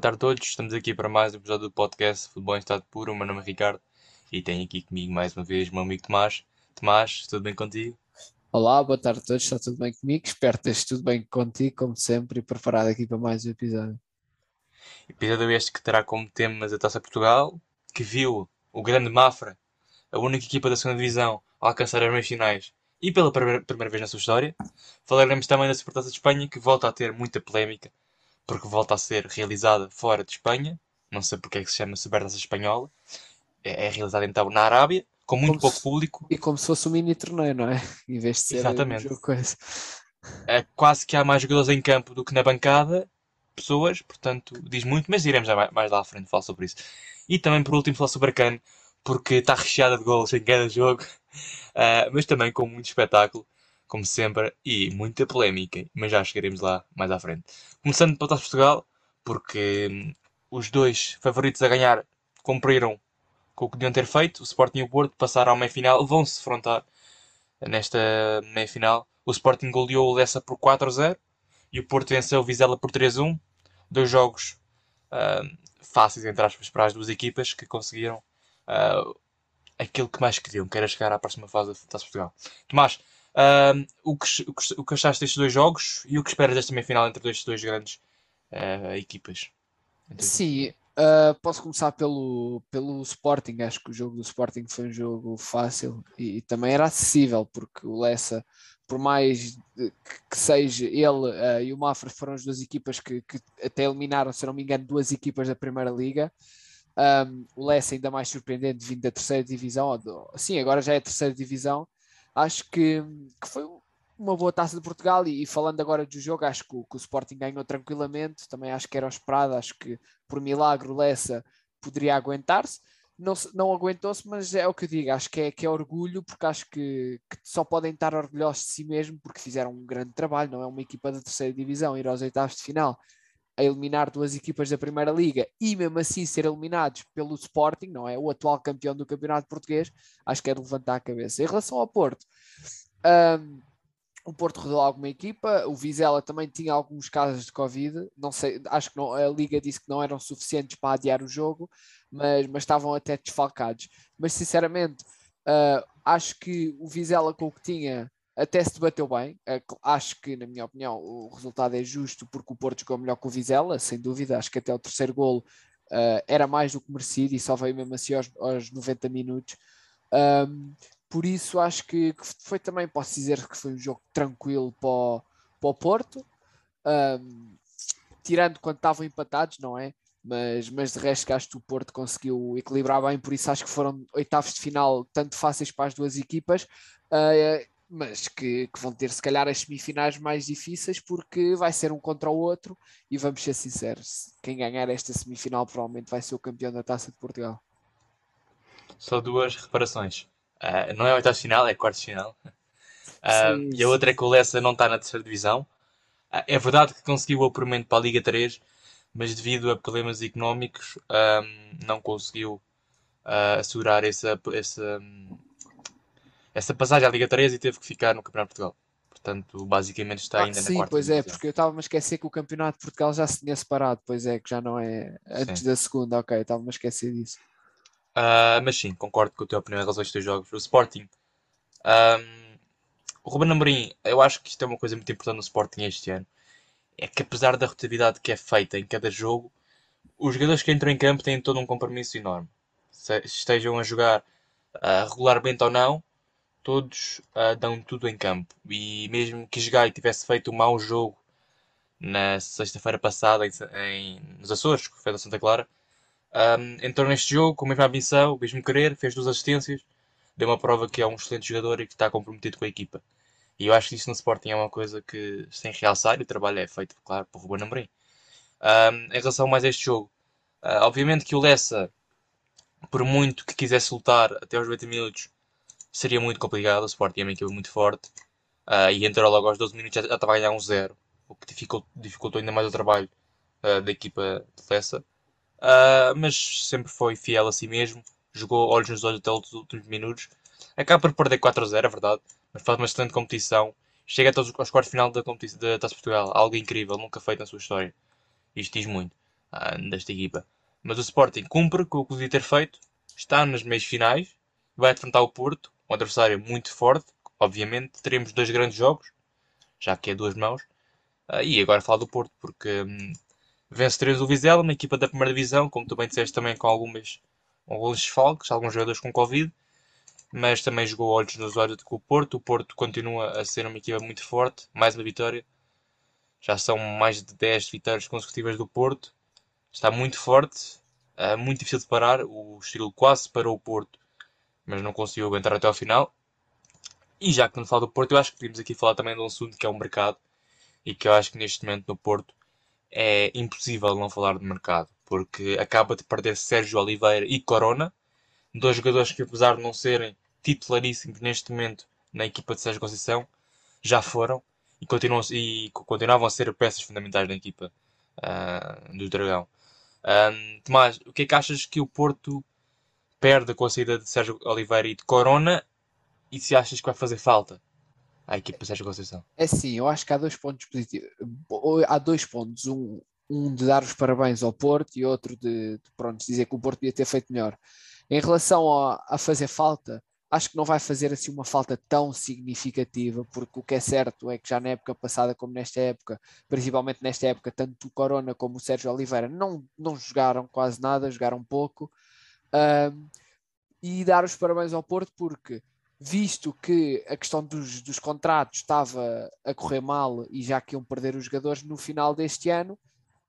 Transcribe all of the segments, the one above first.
Boa tarde a todos, estamos aqui para mais um episódio do podcast Futebol em Estado Puro. O meu nome é Ricardo e tenho aqui comigo mais uma vez o meu amigo Tomás. Tomás, tudo bem contigo? Olá, boa tarde a todos, está tudo bem comigo? Espero que esteja tudo bem contigo, como sempre, e preparado aqui para mais um episódio. Episódio este que terá como tema a Taça Portugal, que viu o grande Mafra, a única equipa da segunda divisão, a alcançar as meias finais e pela primeira, primeira vez na sua história. Falaremos também da Supertaça de Espanha, que volta a ter muita polémica, porque volta a ser realizada fora de Espanha. Não sei porque é que se chama Supertaça Espanhola. É, é realizada então na Arábia, com muito Como pouco se- público. E como se fosse um mini torneio, não é? Em vez de ser Exatamente. um jogo coisa. É quase que há mais jogadores em campo do que na bancada, pessoas, portanto diz muito, mas iremos mais, lá à frente falar sobre isso. E também por último falar sobre a CAN, porque está recheada de gols em cada jogo, Ah, mas também com muito espetáculo, como sempre, e muita polémica, mas já chegaremos lá mais à frente. Começando pela Taça Portugal, porque hum, os dois favoritos a ganhar cumpriram com o que deviam ter feito, o Sporting e o Porto passaram à meia-final, vão-se defrontar nesta meia-final. O Sporting goleou o Lessa por 4-0 e o Porto venceu o Vizela por 3-1. Dois jogos ah, fáceis, entre aspas, para as duas equipas que conseguiram ah, aquilo que mais queriam, que era chegar à próxima fase da Taça Portugal. Tomás, o, que, o, que, achaste destes dois jogos e o que esperas desta meia-final entre estes dois grandes ah, equipas? Sim, ah, posso começar pelo, pelo Sporting. Acho que o jogo do Sporting foi um jogo fácil e, e também era acessível, porque o Lessa, por mais que, seja ele ah, e o Mafra foram as duas equipas que, que até eliminaram, se não me engano, duas equipas da Primeira Liga. Um, o Lessa ainda mais surpreendente vindo da terceira divisão, ou sim, agora já é terceira divisão. Acho que, que foi uma boa taça de Portugal e, e falando agora do jogo, acho que o, que o Sporting ganhou tranquilamente, também acho que era o esperado, acho que por milagre o Lessa poderia aguentar-se. Não, não aguentou-se, mas é o que eu digo, acho que é, que é orgulho, porque acho que, que só podem estar orgulhosos de si mesmo, porque fizeram um grande trabalho, não é uma equipa da terceira divisão, ir aos oitavos de final a eliminar duas equipas da Primeira Liga e mesmo assim ser eliminados pelo Sporting, não é? O atual campeão do Campeonato Português, acho que é de levantar a cabeça. Em relação ao Porto, hum, o Porto rodou alguma equipa, o Vizela também tinha alguns casos de Covid, não sei, acho que não- a Liga disse que não eram suficientes para adiar o jogo, mas, mas estavam até desfalcados. Mas sinceramente, ah, acho que o Vizela com o que tinha até se debateu bem. É acho que, na minha opinião, o resultado é justo porque o Porto jogou melhor que o Vizela, sem dúvida. Acho que até o terceiro golo ah, era mais do que merecido e só veio mesmo assim aos, aos 90 minutos. Ahm, por isso, acho que, que foi também, posso dizer que foi um jogo tranquilo para o, para o Porto. Ahm, tirando quando estavam empatados, não é? Mas, mas de resto, acho que o Porto conseguiu equilibrar bem, por isso acho que foram oitavos de final tanto fáceis para as duas equipas, ah, mas que, que vão ter se calhar as semifinais mais difíceis, porque vai ser um contra o outro. E vamos ser sinceros: quem ganhar esta semifinal provavelmente vai ser o campeão da taça de Portugal. Só duas reparações. Ah, não é oitavo de final, é quarto de final. Sim, e a outra é que o Lessa não está na terceira divisão. Ah, é verdade que conseguiu o apuramento para a Liga 3, mas devido a problemas económicos ah, não conseguiu assegurar essa, essa, essa passagem à Liga 3 e teve que ficar no Campeonato de Portugal. Portanto, basicamente está Ah, ainda na sim, quarta pois é, divisão. porque eu estava-me a esquecer que o Campeonato de Portugal já se tinha separado, pois é, que já não é antes Sim. da segunda, ok, estava-me a esquecer disso. Ah, mas sim, concordo com a tua opinião em relação a estes dois jogos. O Sporting, ahm, o Ruben Amorim, eu acho que isto é uma coisa muito importante no Sporting este ano. É que apesar da rotatividade que é feita em cada jogo, os jogadores que entram em campo têm todo um compromisso enorme. Se estejam a jogar ah, regularmente ou não, todos ah, dão tudo em campo. E mesmo que Gai tivesse feito um mau jogo na sexta-feira passada em, em- nos Açores, que foi da Santa Clara, um, entrou neste jogo com a mesma ambição, o mesmo querer, fez duas assistências, deu uma prova que é um excelente jogador e que está comprometido com a equipa. E eu acho que isso no Sporting é uma coisa que se tem que realçar e o trabalho é feito, claro, por Ruben Amorim. Um, em relação mais a este jogo, ah, obviamente que o Lessa, por muito que quisesse lutar até aos 90 minutos, seria muito complicado. O Sporting é uma equipa muito forte ah, e entrou logo aos 12 minutos já, estava a ganhar um zero, o que dificultou, dificultou ainda mais o trabalho ah, da equipa de Lessa. Uh, mas sempre foi fiel a si mesmo, jogou olhos nos olhos até os últimos minutos. Acaba por perder 4 a 0, é verdade, mas faz uma excelente competição. Chega até aos, quartos de final da, competi- da Taça Portugal, algo incrível, nunca feito na sua história. Isto diz muito. desta equipa. Mas o Sporting cumpre com o que podia ter feito, está nas meias finais, vai enfrentar o Porto, um adversário muito forte. Obviamente, teremos dois grandes jogos, já que é duas mãos. Uh, e agora falar do Porto, porque um, vence 3 o Vizela, uma equipa da primeira divisão, como tu bem disseste, também com algumas, alguns desfalques, alguns jogadores com Covid, mas também jogou olhos nos olhos com o Porto. O Porto continua a ser uma equipa muito forte, mais uma vitória. Já são mais de 10 vitórias consecutivas do Porto. Está muito forte, é muito difícil de parar. O estilo quase parou o Porto, mas não conseguiu aguentar até ao final. E já que não falo do Porto, eu acho que podemos aqui falar também de um assunto que é o mercado. E que eu acho que neste momento no Porto é impossível não falar de mercado. Porque acaba de perder Sérgio Oliveira e Corona. Dois jogadores que apesar de não serem titularíssimos neste momento na equipa de Sérgio Conceição, já foram e continuam, e continuavam a ser peças fundamentais na equipa uh, do Dragão. Um, Tomás, o que é que achas que o Porto perde com a saída de Sérgio Oliveira e de Corona e se achas que vai fazer falta à equipa de Sérgio Conceição? É sim, eu acho que há dois pontos positivos. Há dois pontos. Um, um de dar os parabéns ao Porto e outro de, de pronto, dizer que o Porto ia ter feito melhor. Em relação a, a fazer falta, acho que não vai fazer assim uma falta tão significativa, porque o que é certo é que já na época passada, como nesta época, principalmente nesta época, tanto o Corona como o Sérgio Oliveira não, não jogaram quase nada, jogaram pouco. Um, e dar os parabéns ao Porto, porque visto que a questão dos, dos contratos estava a correr mal e já que iam perder os jogadores no final deste ano,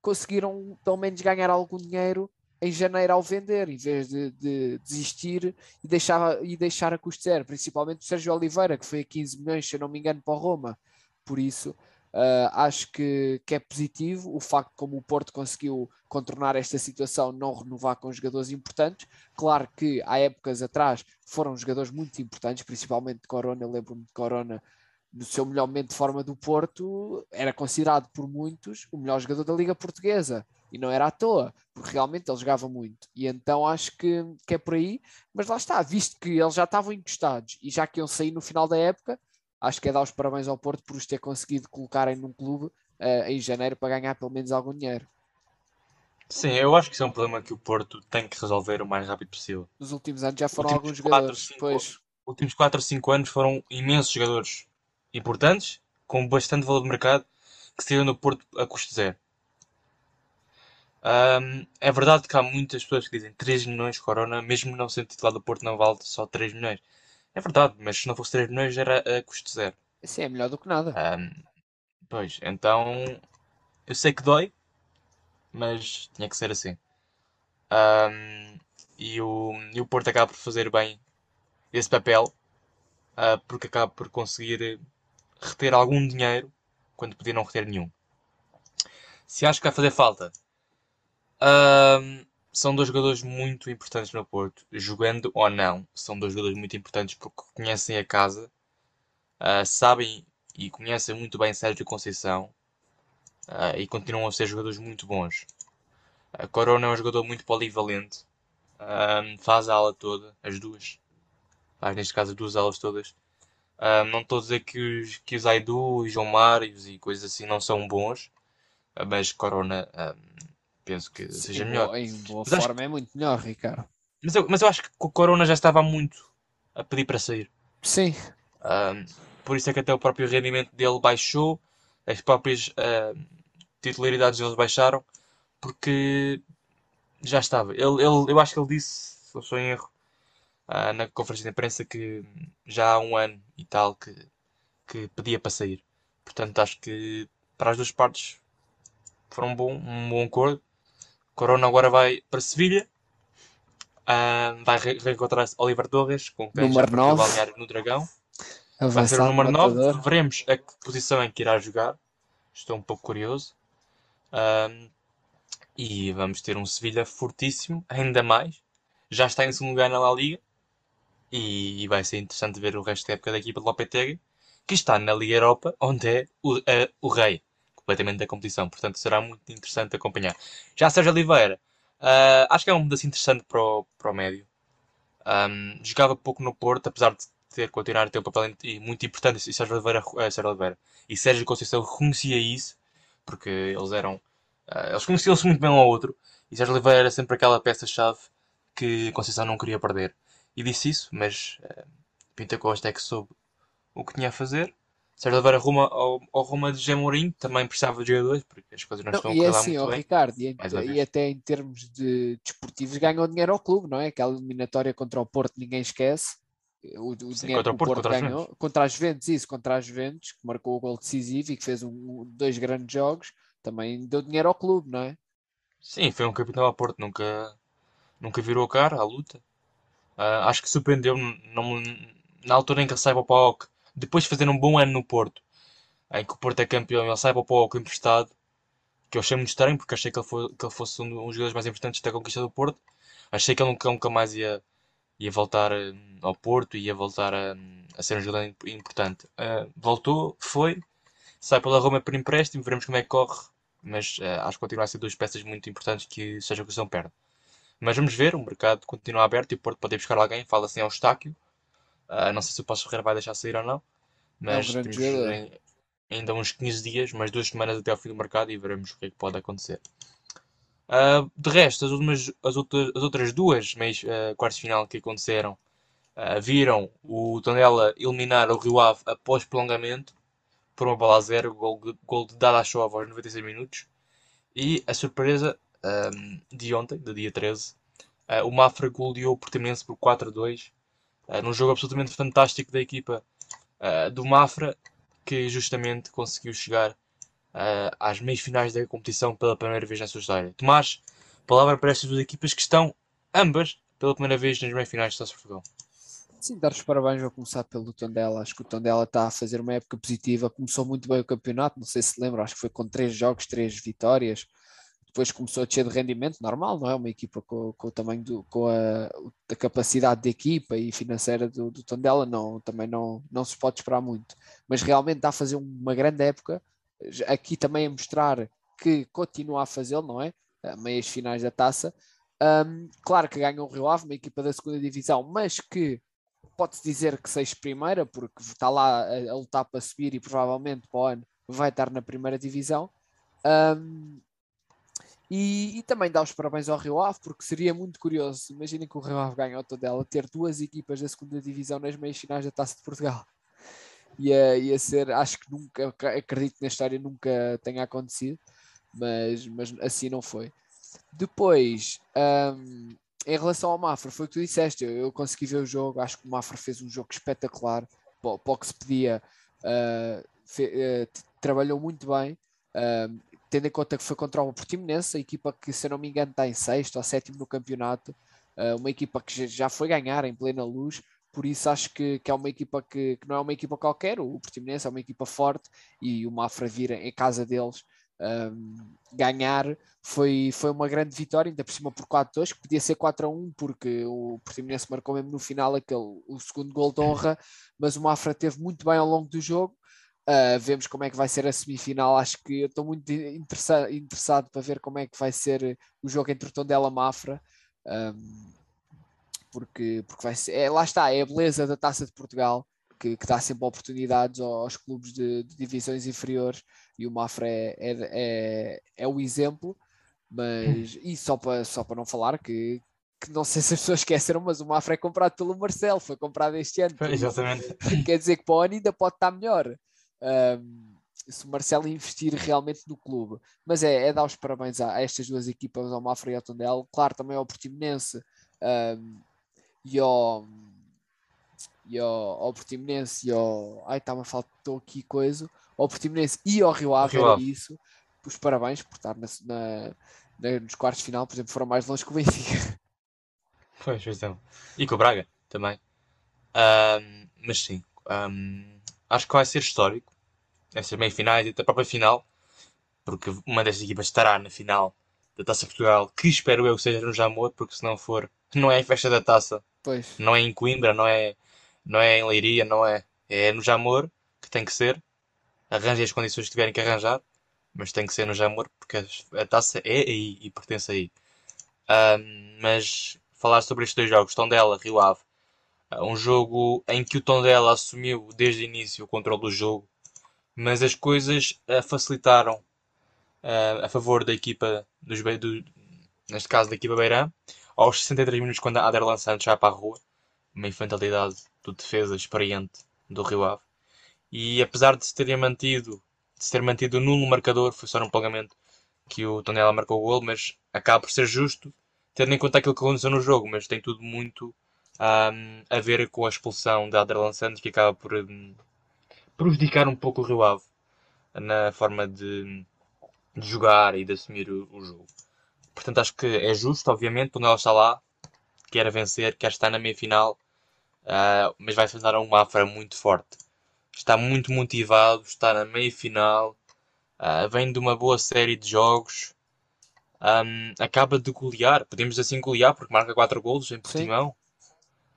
conseguiram pelo menos ganhar algum dinheiro em janeiro ao vender, em vez de, de desistir e deixar, e deixar a custo zero, principalmente o Sérgio Oliveira, que foi a 15 milhões, se eu não me engano, para o Roma. Por isso, uh, acho que, que é positivo o facto como o Porto conseguiu contornar esta situação, não renovar com jogadores importantes. Claro que há épocas atrás foram jogadores muito importantes, principalmente de Corona, lembro-me de Corona no seu melhor momento de forma do Porto, era considerado por muitos o melhor jogador da Liga Portuguesa. E não era à toa, porque realmente ele jogava muito. E então acho que, que é por aí. Mas lá está, visto que eles já estavam encostados e já que iam sair no final da época, acho que é dar os parabéns ao Porto por os ter conseguido colocarem num clube uh, em janeiro para ganhar pelo menos algum dinheiro. Sim, eu acho que isso é um problema que o Porto tem que resolver o mais rápido possível. Nos últimos anos já foram alguns jogadores. Quatro, pois. últimos 4 ou 5 anos foram imensos jogadores importantes, com bastante valor de mercado, que saíram do Porto a custo zero. Um, é verdade que há muitas pessoas que dizem 3 milhões Corona, mesmo não sendo titular do Porto, não vale só 3 milhões. É verdade, mas se não fosse 3 milhões era a custo zero. Sim, é melhor do que nada. Um, pois, então eu sei que dói, mas tinha que ser assim. Um, e, o, e o Porto acaba por fazer bem esse papel, uh, porque acaba por conseguir reter algum dinheiro quando podia não reter nenhum. Se acho que vai fazer falta, são dois jogadores muito importantes no Porto, jogando ou não, são dois jogadores muito importantes porque conhecem a casa, uh, sabem e conhecem muito bem Sérgio Conceição uh, e continuam a ser jogadores muito bons. A Corona é um jogador muito polivalente, faz a ala toda, as duas, faz neste caso as duas alas todas. não estou a dizer que os, que os Aidu e João Mários e coisas assim não são bons, mas Corona penso que Sim, seja melhor. Em boa mas forma acho... é muito melhor, Ricardo. Mas eu, mas eu acho que o Corona já estava muito a pedir para sair. Sim. Um, por isso é que até o próprio rendimento dele baixou, as próprias uh, titularidades deles baixaram, porque já estava. Ele, ele, eu acho que ele disse, se eu sou em erro, uh, na conferência de imprensa que já há um ano e tal que, que pedia para sair. Portanto, acho que para as duas partes foram um bom, um bom acordo. Corona agora vai para Sevilha. Uh, vai re reencontrar-se Oliver Torres, com quem número já 9. balneário no Dragão. Avançado vai ser o número matador. 9. Veremos a que posição em que irá jogar. Estou um pouco curioso. Uh, e vamos ter um Sevilha fortíssimo, ainda mais. Já está em segundo lugar na La Liga. E, vai ser interessante ver o resto da época da equipa de Lopetegui, que está na Liga Europa, onde é o, uh, o rei completamente da competição. Portanto, será muito interessante acompanhar. Já Sérgio Oliveira, uh, acho que é um mudança interessante para o, para o médio. Um, jogava pouco no Porto, apesar de ter continuar a ter um papel muito importante. E Sérgio Oliveira, uh, Sérgio Oliveira e Sérgio Conceição reconhecia isso, porque eles eram Uh, eles conheciam-se muito bem um ao outro e Sérgio Oliveira era sempre aquela peça-chave que Conceição não queria perder. E disse isso, mas uh, Pinta Costa é que soube o que tinha a fazer. Sérgio Oliveira arruma ao, ao Roma de Gemorim, também precisava de jogadores, porque as coisas não, não estão a correr é assim, muito ó, bem. Ricardo, e, e até em termos de desportivos ganham dinheiro ao clube, não é? Aquela eliminatória contra o Porto ninguém esquece. O, o Sim, dinheiro contra que o Porto, contra as ganhou Juventus. contra as Juventus, isso, contra as Juventus, que marcou o gol decisivo e que fez um, dois grandes jogos, também deu dinheiro ao clube, não é? Sim, foi um capitão ao Porto, nunca, nunca virou a cara à luta. Ah, acho que surpreendeu-me não- na altura em que para o PAOK, depois de fazer um bom ano no Porto, em que o Porto é campeão, ele sai para o PAOK emprestado, que eu achei muito estranho, porque achei que ele, foi, que ele fosse um dos jogadores mais importantes da conquista do Porto. Achei que ele nunca, nunca mais ia, ia voltar eh, ao Porto, ia voltar a, a ser um jogador imp- importante. Ah, voltou, foi, sai pela Roma por empréstimo, veremos como é que corre, mas eh, acho que continua a ser duas peças muito importantes que seja o que são perde. Mas vamos ver, o mercado continua aberto e o Porto pode ir buscar alguém, fala assim ao Estáquio. Ah, não sei se o Passo Ferreira vai deixar sair ou não, mas grande temos em- ainda uns 15 dias, mais duas semanas até ao fim do mercado e veremos o que é que pode acontecer. Ah, de resto, as, últimas, as, outras, as outras duas meias, ah, quartos de final que aconteceram ah, viram o Tondela eliminar o Rio Ave após prolongamento por uma bola a zero, gol, de- gol de Dada Show aos 96 minutos. E a surpresa ahm, de ontem, do dia 13, ah, o Mafra goleou o Portimonense por 4-2, ah, num jogo absolutamente fantástico da equipa ah, do Mafra, que justamente conseguiu chegar ah, às meias finais da competição pela primeira vez na sua história. Tomás, palavra para estas duas equipas que estão ambas pela primeira vez nas meias finais de de Portugal. Sim, dar os parabéns, vou começar pelo Tondela. Acho que o Tondela está a fazer uma época positiva. Começou muito bem o campeonato, não sei se lembra, acho que foi com três jogos, três vitórias. Depois começou a descer de rendimento, normal, não é? Uma equipa com, com o tamanho, do, com a, a capacidade de equipa e financeira do, do Tondela, não, também não, não se pode esperar muito. Mas realmente está a fazer uma grande época. Aqui também a mostrar que continua a fazê-lo, não é? A meias finais da taça. Um, claro que ganham o Rio Ave, uma equipa da segunda divisão, mas que pode-se dizer que seja primeira, porque está lá a, a lutar para subir e provavelmente para o ano vai estar na primeira divisão. Um, e, e, também dá os parabéns ao Rio Ave, porque seria muito curioso. Imaginem que o Rio Ave ganhou toda ela, ter duas equipas da segunda divisão nas meias finais da Taça de Portugal. Ia, ia ser, acho que nunca, acredito que na história nunca tenha acontecido, mas, mas assim não foi. Depois, um, em relação ao Mafra, foi o que tu disseste. Eu, eu, consegui ver o jogo. Acho que o Mafra fez um jogo espetacular para, o que se pedia. Uh, fe, uh, trabalhou muito bem, uh, tendo em conta que foi contra o Portimonense, a equipa que, se eu não me engano, está em sexto ou sétimo no campeonato. uma equipa que já foi ganhar em plena luz. Por isso acho que, que é uma equipa que, que, não é uma equipa qualquer. O Portimonense é uma equipa forte e o Mafra vir em casa deles um, ganhar foi, foi uma grande vitória, ainda por cima por 4-2, que podia ser 4-1, porque o Portimonense marcou mesmo no final aquele, o segundo gol de honra, mas o Mafra teve muito bem ao longo do jogo. Uh, vemos como é que vai ser a semifinal. Acho que eu estou muito interessa interessado para ver como é que vai ser o jogo entre o Tondela e Mafra. Um, porque, porque vai ser, é, lá está, é a beleza da Taça de Portugal que, que dá sempre oportunidades aos clubes de, de divisões inferiores e o Mafra é, é, é, é o exemplo, mas e só para, só para não falar que, que não sei se as pessoas esqueceram, mas o Mafra é comprado pelo Marcelo, foi comprado este ano. Exatamente. Quer dizer que para o ano ainda pode estar melhor. Um, se o Marcelo investir realmente no clube, mas é, é dar os parabéns a, a, estas duas equipas, ao Mafra e ao Tondela, claro, também ao Portimonense um, e ao, e ao, ao Portimonense e ao. Ai, a faltou aqui coisa. Ao Portimonense e ao Rio Ave, Rio Ave. isso. Os parabéns por estar na, na, nos quartos de final, por exemplo, foram mais longe que o Benfica. Pois, pois é. E com o Braga também. Ahm, mas sim, ahm, acho que vai ser histórico. Essas meia finais e até a própria final. Porque uma destas equipas estará na final da Taça Portugal, que espero eu que seja no Jamor, porque se não for, não é a festa da taça, Pois. não é em Coimbra, não é, não é em Leiria, não é. É no Jamor que tem que ser. Arranjem as condições que tiverem que arranjar, mas tem que ser no Jamor, porque a, taça é aí e pertence aí. Ahm, mas falar sobre estes dois jogos, Tondela, Rio Ave, ah, um jogo em que o Tondela assumiu desde o início o controle do jogo, mas as coisas ah, facilitaram uh, a favor da equipa, dos, do, neste caso da equipa Beirã, aos 63 minutos quando a Ader Santos já para a rua, uma infantilidade do defesa experiente do Rio Ave. E apesar de se terem mantido, de se ter mantido nulo marcador, foi só num pagamento que o Tonela marcou o gol, mas acaba por ser justo, tendo em conta aquilo que aconteceu no jogo, mas tem tudo muito um, a ver com a expulsão da Aderlan Santos, que acaba por um, prejudicar um pouco o Rio Ave na forma de, de jogar e de assumir o, o, jogo. Portanto, acho que é justo, obviamente, quando ela está lá, quer vencer, quer estar na meia-final, uh, mas vai enfrentar um Mafra muito forte. Está muito motivado, está na meia-final, uh, vem de uma boa série de jogos, um, acaba de golear, podemos assim golear, porque marca 4 golos em Portimão.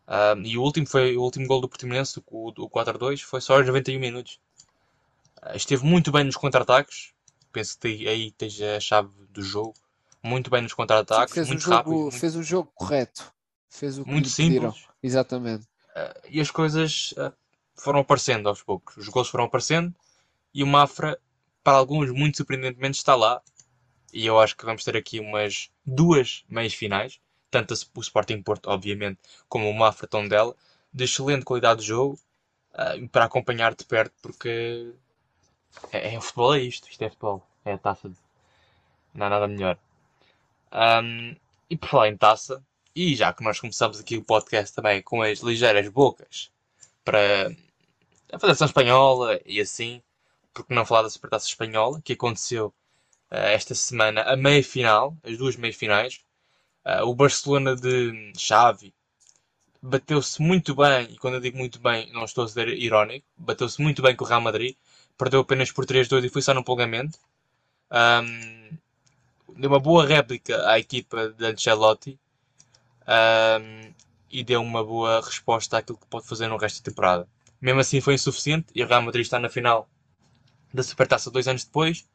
Um, e o último foi o último gol do Portimonense, o, o 4-2, foi só aos 91 minutos. Uh, esteve muito bem nos contra-ataques. Penso que aí esteja a chave do jogo. Muito bem nos contra-ataques, muito jogo, rápido. Muito... Fez o jogo correto. Fez o que muito simples. Pediram. Exatamente. Uh, e as coisas uh, foram aparecendo aos poucos. Os gols foram aparecendo e o Mafra, para alguns, muito surpreendentemente, está lá. E eu acho que vamos ter aqui umas duas meias finais tanto o Sporting Porto, obviamente, como o Mafra Tondela, de excelente qualidade de jogo uh, para acompanhar de perto, porque é, é, o futebol, é isto, isto é futebol, é a taça, de... não há nada melhor. Um, e por falar em taça, e já que nós começamos aqui o podcast também com as ligeiras bocas para a Federação Espanhola e assim, porque não falar da Supertaça Espanhola, que aconteceu uh, esta semana a meia final, as duas meias finais, Uh, o Barcelona de Xavi bateu-se muito bem, e quando eu digo muito bem, não estou a ser irónico, bateu-se muito bem com o Real Madrid, perdeu apenas por 3-2 e foi só no prolongamento. Um, deu uma boa réplica à equipa de Ancelotti um, e deu uma boa resposta àquilo que pode fazer no resto da temporada. Mesmo assim foi insuficiente e o Real Madrid está na final da Supertaça dois anos depois,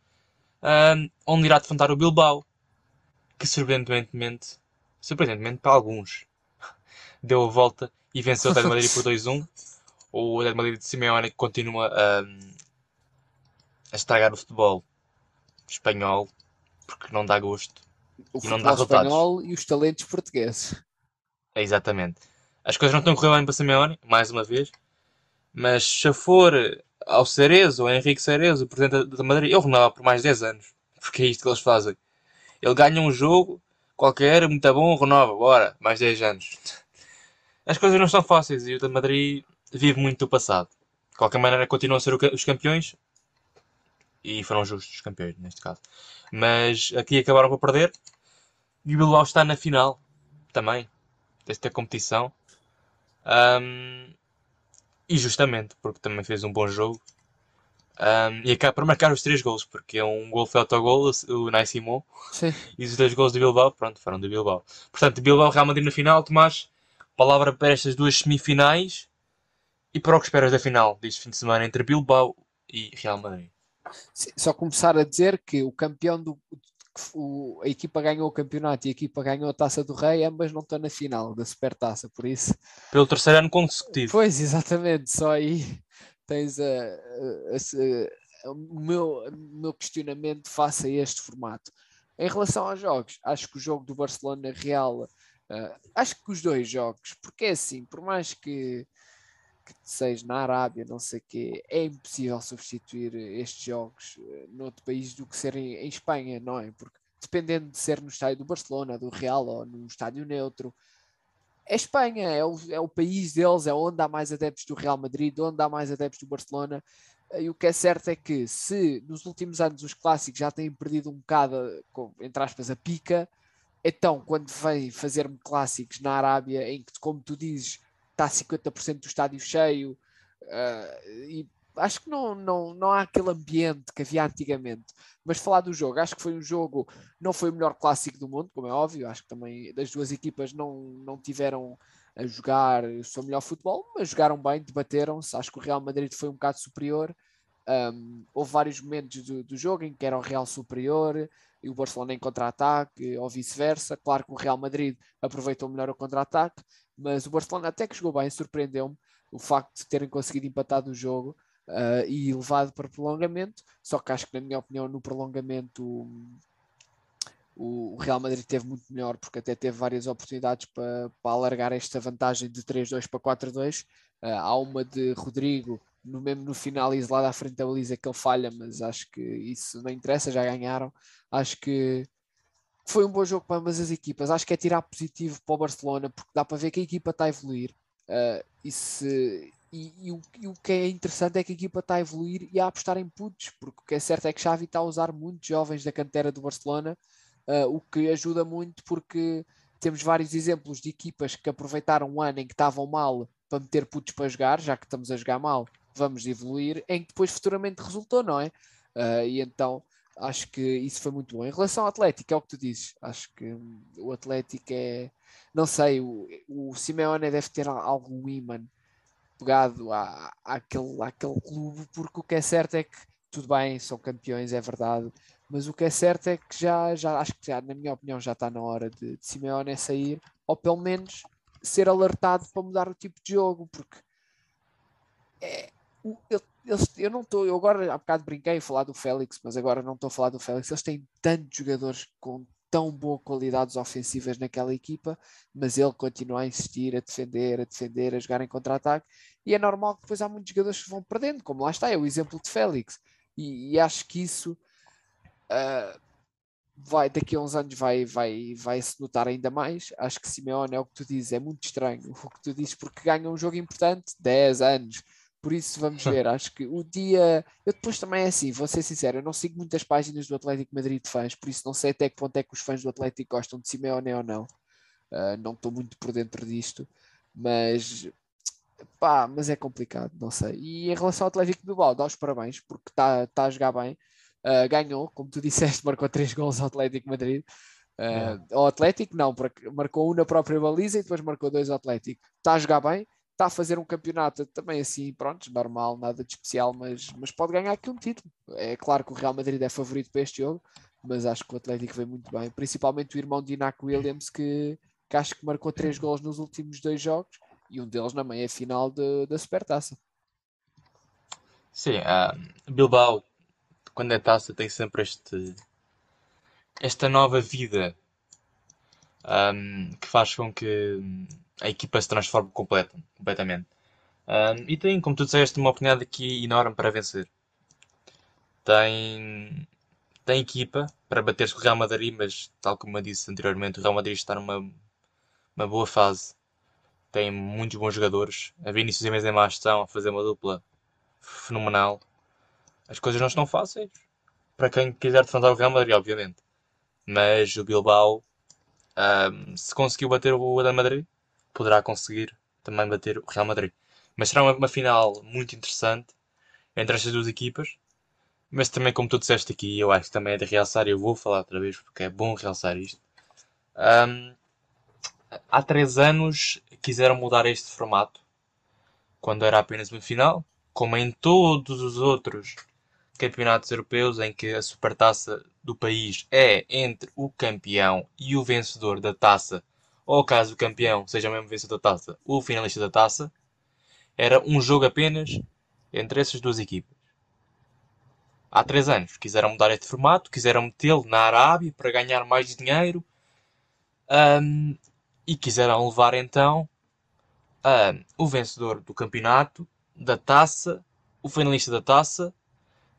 um, onde irá defrontar o Bilbao, que surpreendentemente surpreendentemente para alguns, deu a volta e venceu o Real Madrid por 2-1. O Real Madrid de Simeone continua a, a estragar o futebol espanhol porque não dá gosto o e não dá resultados. espanhol e os talentos portugueses. É, exatamente. As coisas não estão a correr bem para Simeone, mais uma vez, mas se for ao Cerezo, ao Henrique Cerezo, o presidente da Madrid, ele renova por mais 10 anos, porque é isto que eles fazem. Ele ganha um jogo qualquer, muito bom, renova, bora, mais 10 anos. As coisas não são fáceis e o de Madrid vive muito do passado. De qualquer maneira, continuam a ser os campeões e foram justos os campeões, neste caso. Mas aqui acabaram por perder e o Bilbao está na final também desta competição. Um, e justamente porque também fez um bom jogo um, e acaba por marcar os três gols, porque é um gol foi autogol, o Nai Simon, e os dois gols de Bilbao, pronto, foram de Bilbao. Portanto, Bilbao Real Madrid na final, Tomás, palavra para estas duas semifinais e para o que esperas da final deste fim de semana entre Bilbao e Real Madrid. Sim, só começar a dizer que o campeão do. O, a equipa ganhou o campeonato e a equipa ganhou a taça do Rei, ambas não estão na final da Supertaça, por isso. Pelo terceiro ano consecutivo. Pois, exatamente, só aí tens a, a, a, o, meu, meu questionamento face a este formato. Em relação aos jogos, acho que o jogo do Barcelona Real, uh, acho que os dois jogos, porque é assim, por mais que, que seja na Arábia, não sei o quê, é impossível substituir estes jogos uh, noutro país do que ser em, em Espanha, não é? Porque dependendo de ser no estádio do Barcelona, do Real ou no estádio neutro, é Espanha, é o, é o país deles, é onde há mais adeptos do Real Madrid, onde há mais adeptos do Barcelona. E o que é certo é que se nos últimos anos os clássicos já têm perdido um bocado, entre aspas, a pica, então quando vem fazer-me clássicos na Arábia, em que, como tu dizes, está 50% do estádio cheio, uh, e acho que não, não, não há aquele ambiente que havia antigamente. Mas falar do jogo, acho que foi um jogo, não foi o melhor clássico do mundo, como é óbvio, acho que também das duas equipas não, não tiveram a jogar o seu melhor futebol, mas jogaram bem, debateram-se. Acho que o Real Madrid foi um bocado superior. Um, houve vários momentos do, do, jogo em que era o Real superior e o Barcelona em contra-ataque, ou vice-versa. Claro que o Real Madrid aproveitou melhor o contra-ataque, mas o Barcelona até que jogou bem, surpreendeu-me o facto de terem conseguido empatar o jogo uh, e levado para prolongamento. Só que acho que, na minha opinião, no prolongamento o, o Real Madrid teve muito melhor, porque até teve várias oportunidades para, para alargar esta vantagem de 3-2 para 4-2. Uh, há uma de Rodrigo, no, mesmo no final, isolado à frente da baliza, que ele falha, mas acho que isso não interessa, já ganharam. Acho que foi um bom jogo para ambas as equipas. Acho que é tirar positivo para o Barcelona, porque dá para ver que a equipa está a evoluir. Uh, e, se, e, e, o, e, o, que é interessante é que a equipa está a evoluir e a apostar em putos, porque o que é certo é que Xavi está a usar muitos jovens da cantera do Barcelona, uh, o que ajuda muito porque temos vários exemplos de equipas que aproveitaram um ano em que estavam mal para meter putos para jogar, já que estamos a jogar mal, vamos evoluir, em que depois futuramente resultou, não é? Uh, e então acho que isso foi muito bom. Em relação ao Atlético, é o que tu dizes. Acho que o Atlético é. Não sei, o, o Simeone deve ter algum imã pegado à, àquele, àquele clube, porque o que é certo é que tudo bem, são campeões, é verdade, mas o que é certo é que já, já acho que já, na minha opinião, já está na hora de, de Simeone sair, ou pelo menos ser alertado para mudar o tipo de jogo, porque é, eu, eles, eu não estou, eu agora há bocado brinquei a falar do Félix, mas agora não estou a falar do Félix. Eles têm tantos jogadores com tão boas qualidades ofensivas naquela equipa, mas ele continua a insistir, a defender, a defender, a jogar em contra-ataque, e é normal que depois há muitos jogadores que vão perdendo, como lá está, é o exemplo de Félix, e, e acho que isso uh, vai, daqui a uns anos vai, vai, vai se notar ainda mais. Acho que Simeone é o que tu dizes, é muito estranho o que tu dizes, porque ganha um jogo importante, 10 anos, por isso vamos ver. Acho que o dia. Eu depois também é assim, vou ser sincero, eu não sigo muitas páginas do Atlético Madrid de fãs, por isso não sei até que ponto é que os fãs do Atlético gostam de Simeone ou não. Uh, não estou muito por dentro disto, mas pá, mas é complicado, não sei. E em relação ao Atlético Bilbao, dá os parabéns, porque está tá a jogar bem. Uh, ganhou, como tu disseste, marcou três gols ao Atlético Madrid. Uh, Ao Atlético, não, marcou um na própria baliza e depois marcou dois ao Atlético. Está a jogar bem está a fazer um campeonato também assim, pronto, normal, nada de especial, mas, mas pode ganhar aqui um título. É claro que o Real Madrid é favorito para este jogo, mas acho que o Atlético vem muito bem, principalmente o irmão de Inac Williams, que, que acho que marcou três gols nos últimos dois jogos e um deles na meia final de, da Supertaça. Sim, uh, Bilbao, quando é taça, tem sempre este, esta nova vida um, que faz com que a equipa se transforme completa, completamente. Um, e tem, como tu disseste, uma oportunidade aqui enorme para vencer. Tem, tem equipa para bater-se com o Real Madrid, mas, tal como eu disse anteriormente, o Real Madrid está numa uma boa fase. Tem muitos bons jogadores. A Vinícius e Benzema estão a fazer uma dupla fenomenal. As coisas não estão fáceis para quem quiser defender o Real Madrid, obviamente. Mas o Bilbao, um, se conseguiu bater o Real Madrid, poderá conseguir também bater o Real Madrid. Mas será uma, uma final muito interessante entre estas duas equipas. Mas também, como tu disseste aqui, eu acho que também é de realçar, e eu vou falar outra vez porque é bom realçar isto. Um, há três anos quiseram mudar este formato, quando era apenas uma final, como em todos os outros campeonatos europeus em que a supertaça do país é entre o campeão e o vencedor da taça ou caso o campeão seja mesmo vencedor da taça o finalista da taça, era um jogo apenas entre essas duas equipas. Há três anos quiseram mudar este formato, quiseram metê-lo na Arábia para ganhar mais dinheiro um, e quiseram levar então um, o vencedor do campeonato, da taça, o finalista da taça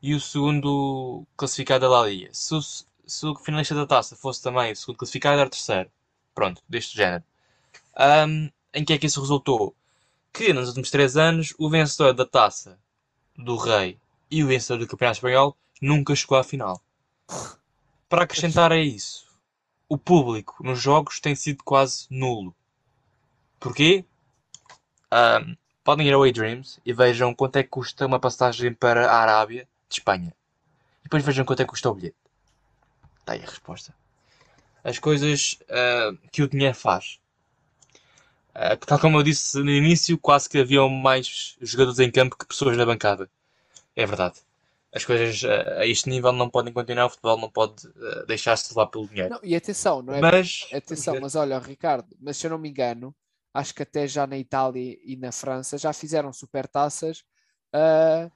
e o segundo classificado da La Liga. Se o, se o finalista da taça fosse também o segundo classificado, era terceiro pronto, deste género. Um, em que é que isso resultou? Que nos últimos três anos o vencedor da taça do Rei e o vencedor do Campeonato Espanhol nunca chegou à final. Para acrescentar a isso, o público nos jogos tem sido quase nulo. Porquê? Um, podem ir ao Dreams e vejam quanto é que custa uma passagem para a Arábia de Espanha. E depois vejam quanto é que custa o bilhete. Está aí a resposta as coisas uh, que o dinheiro faz. Uh, tal como eu disse no início, quase que haviam mais jogadores em campo que pessoas na bancada. É verdade. As coisas uh, a este nível não podem continuar, o futebol não pode uh, deixar-se levar pelo dinheiro. Não, e atenção, não é? Mas, atenção, mas olha, Ricardo, mas se eu não me engano, acho que até já na Itália e na França já fizeram supertaças uh,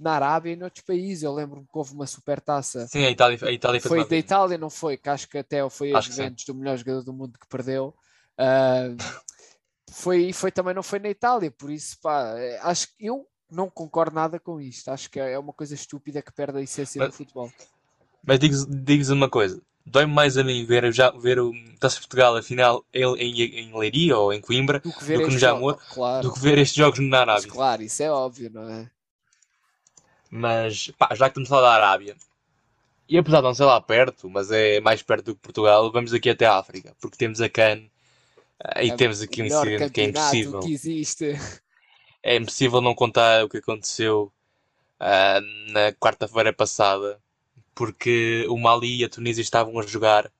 na Arábia e noutros países. Eu lembro-me que houve uma super taça. Sim, a Itália, a Itália Foi uma da Itália, não foi? Que acho que até foi a Acho sim. Juventus do melhor jogador do mundo que perdeu. Ah, foi, foi também não foi na Itália, por isso pá, eh, acho que eu não concordo nada com isto. Acho que é uma coisa estúpida que perde a essência do Mas- futebol. Mas digo- digo-vos uma coisa. Dói-me mais a mim ver, já, ver o Taça de Portugal, afinal, em, em, em Leiria ou em Coimbra, Do que ver do que no Jamor, claro, do que ver estes jogos na mas Arábia. claro, isso é óbvio, não é? Mas, pá, já que estamos a falar da Arábia, e apesar de não ser lá perto, mas é mais perto do que Portugal, vamos aqui até a África, porque temos a CAN eh, e É temos aqui um incidente que é impossível. que existe. É impossível não contar o que aconteceu ah, na quarta-feira passada, porque o Mali e a Tunísia estavam a jogar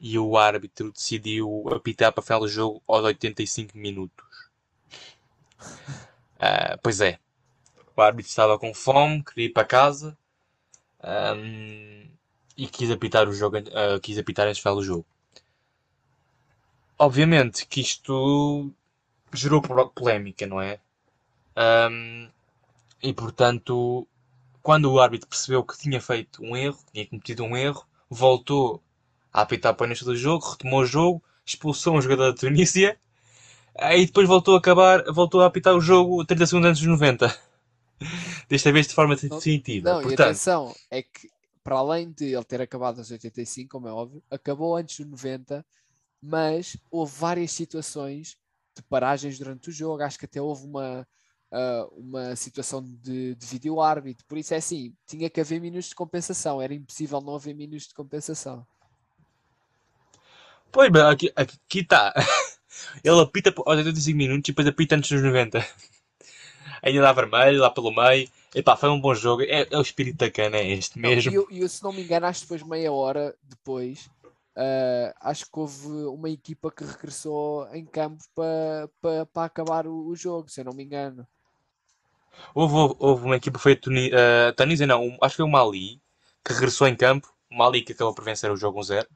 e o árbitro decidiu apitar para o final do jogo aos 85 minutos. Ah, pois é, o árbitro estava com fome, queria ir para casa ahm, e quis apitar o jogo, ah, quis apitar antes do final do jogo. Obviamente que isto gerou polémica, não é? Ahm, e portanto, quando o árbitro percebeu que tinha feito um erro, tinha cometido um erro, voltou a apitar para o início do jogo, retomou o jogo, expulsou um jogador da Tunísia e depois voltou a acabar, voltou a apitar o jogo 30 segundos antes dos 90. Desta vez de forma definitiva. Não, e Portanto, atenção, é que para além de ele ter acabado aos 85, como é óbvio, acabou antes dos 90, mas houve várias situações de paragens durante o jogo. Acho que até houve uma, ah, uma situação de, de vídeo árbitro. Por isso é assim, tinha que haver minutos de compensação, era impossível não haver minutos de compensação. pois bem, aqui aqui está. Ele apita aos 85 minutos e depois apita antes dos 90. Ainda dá vermelho, lá pelo meio. Epá, foi um bom jogo. É, é o espírito da cana, é este mesmo. E eu, se não me engano, acho que depois, meia hora depois, ah, acho que houve uma equipa que regressou em campo para pa, pa acabar o, o jogo, se eu não me engano. Houve, houve, houve uma equipa, foi a Tuni, uh, Tunísia, não, um- acho que foi o Mali, que regressou em campo. O Mali que acabou por vencer o jogo 1-0.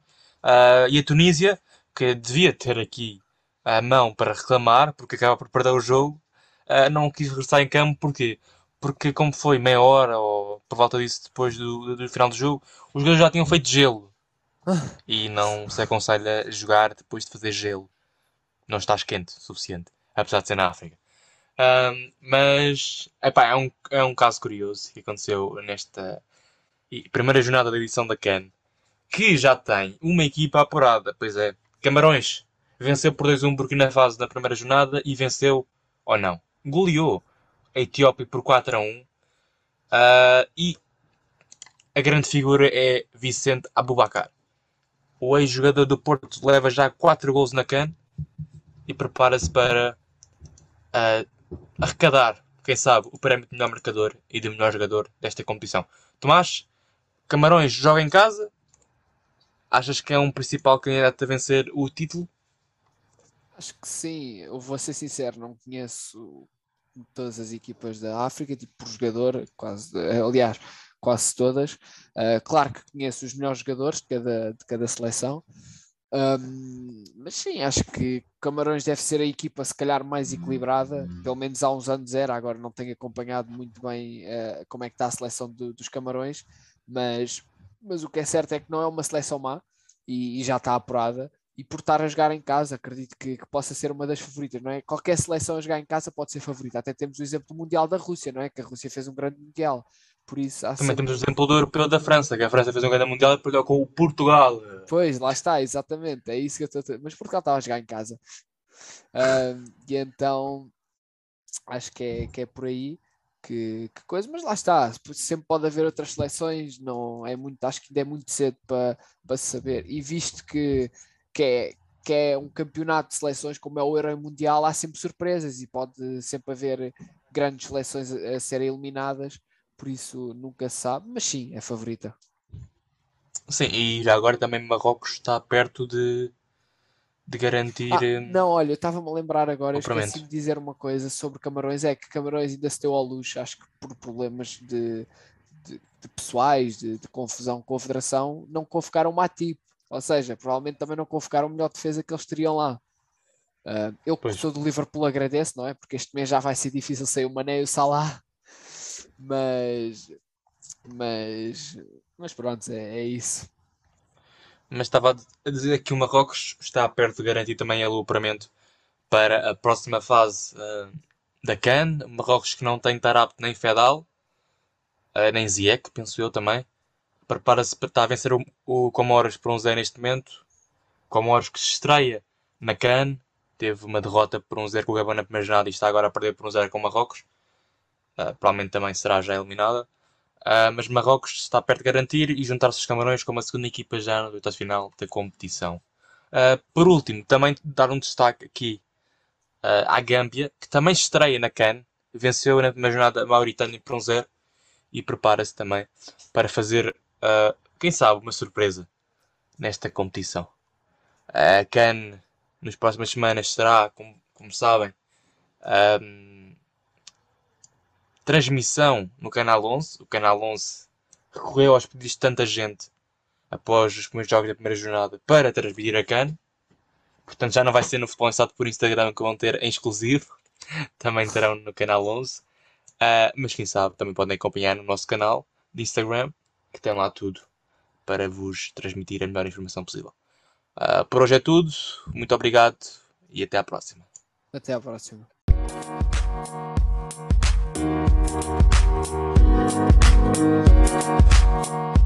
Uh, e a Tunísia, que devia ter aqui a mão para reclamar, porque acaba por perder o jogo, uh, não quis regressar em campo, porquê? Porque como foi meia hora ou por volta disso depois do, do final do jogo, os jogadores já tinham feito gelo. E não se aconselha jogar depois de fazer gelo. Não estás quente o suficiente, apesar de ser na África. Ahm, mas epá, é, um, é um caso curioso que aconteceu nesta primeira jornada da edição da CAN, que já tem uma equipa apurada. Pois é, Camarões venceu por 2-1 Burkina Faso na primeira jornada e venceu, ou não, goleou a Etiópia por 4-1. Ah, e a grande figura é Vicente Abubakar. O ex-jogador do Porto leva já 4 gols na CAN e prepara-se para ah, arrecadar, quem sabe, o prémio de melhor marcador e de melhor jogador desta competição. Tomás, Camarões joga em casa. Achas que é um principal candidato a vencer o título? Acho que sim, eu vou ser sincero, não conheço todas as equipas da África, tipo por jogador, quase, aliás, quase todas. Uh, claro que conheço os melhores jogadores de cada, de cada seleção, Um, mas sim, acho que Camarões deve ser a equipa se calhar mais equilibrada, pelo menos há uns anos era, agora não tenho acompanhado muito bem uh, como é que está a seleção do, dos Camarões, mas, mas o que é certo é que não é uma seleção má e, e já está apurada e por estar a jogar em casa, acredito que, que, possa ser uma das favoritas, não é? Qualquer seleção a jogar em casa pode ser favorita. Até temos o exemplo do Mundial da Rússia, não é? Que a Rússia fez um grande Mundial. Por isso, Também sempre... temos o exemplo do europeu da França, que a França fez um grande Mundial e perdeu com o Portugal. Pois, lá está, exatamente. É isso que eu estou. Mas Portugal estava a jogar em casa. Uh, e então acho que é, que é por aí que, que, coisa, mas lá está. Sempre pode haver outras seleções, não é muito, acho que ainda é muito cedo para, para saber. E visto que, que, é, que é um campeonato de seleções como é o Euro Mundial, há sempre surpresas e pode sempre haver grandes seleções a, a serem eliminadas, por isso nunca sabe, mas sim, é favorita. Sim, e já agora também Marrocos está perto de, de garantir. Ah, não, olha, eu estava-me a lembrar agora, eu esqueci de dizer uma coisa sobre Camarões, é que Camarões ainda se deu ao luxo, acho que por problemas de, de, de pessoais, de, de, confusão com a Federação, não convocaram o Matip, ou seja, provavelmente também não convocaram a melhor defesa que eles teriam lá. Uh, eu que sou do Liverpool agradeço, não é? Porque este mês já vai ser difícil sair o Mané e o Salah. Mas, mas, mas pronto, é, é isso. Mas estava a dizer que o Marrocos está perto de garantir também o apuramento para a próxima fase uh, da CAN. Marrocos que não tem Tarap nem Fedal, uh, nem Ziyech, penso eu também. Prepara-se para a vencer o, o Comoros por um zero neste momento. Comoros que se estreia na CAN. Teve uma derrota por um zero com o Gabão na primeira jornada e está agora a perder por um zero com o Marrocos. Uh, provavelmente também será já eliminada. Uh, mas Marrocos está perto de garantir e juntar-se aos Camarões como a segunda equipa já na luta final da competição. Uh, por último, também dar um destaque aqui à Gâmbia, que também estreia na CAN, venceu na primeira jornada Mauritânia por um zero e prepara-se também para fazer, quem sabe, uma surpresa nesta competição. A CAN, nas próximas semanas, será, como, como sabem, transmissão no Canal 11. O Canal 11 recorreu aos pedidos de tanta gente após os primeiros jogos da primeira jornada para transmitir a CAN. Portanto, já não vai ser no Futebol Estado por Instagram que vão ter em exclusivo. Também terão no Canal 11. Uh, ah, mas quem sabe também podem acompanhar no nosso canal de Instagram, que tem lá tudo para vos transmitir a melhor informação possível. Uh, por hoje é tudo. Muito obrigado e até à próxima. Até à próxima. Thank you.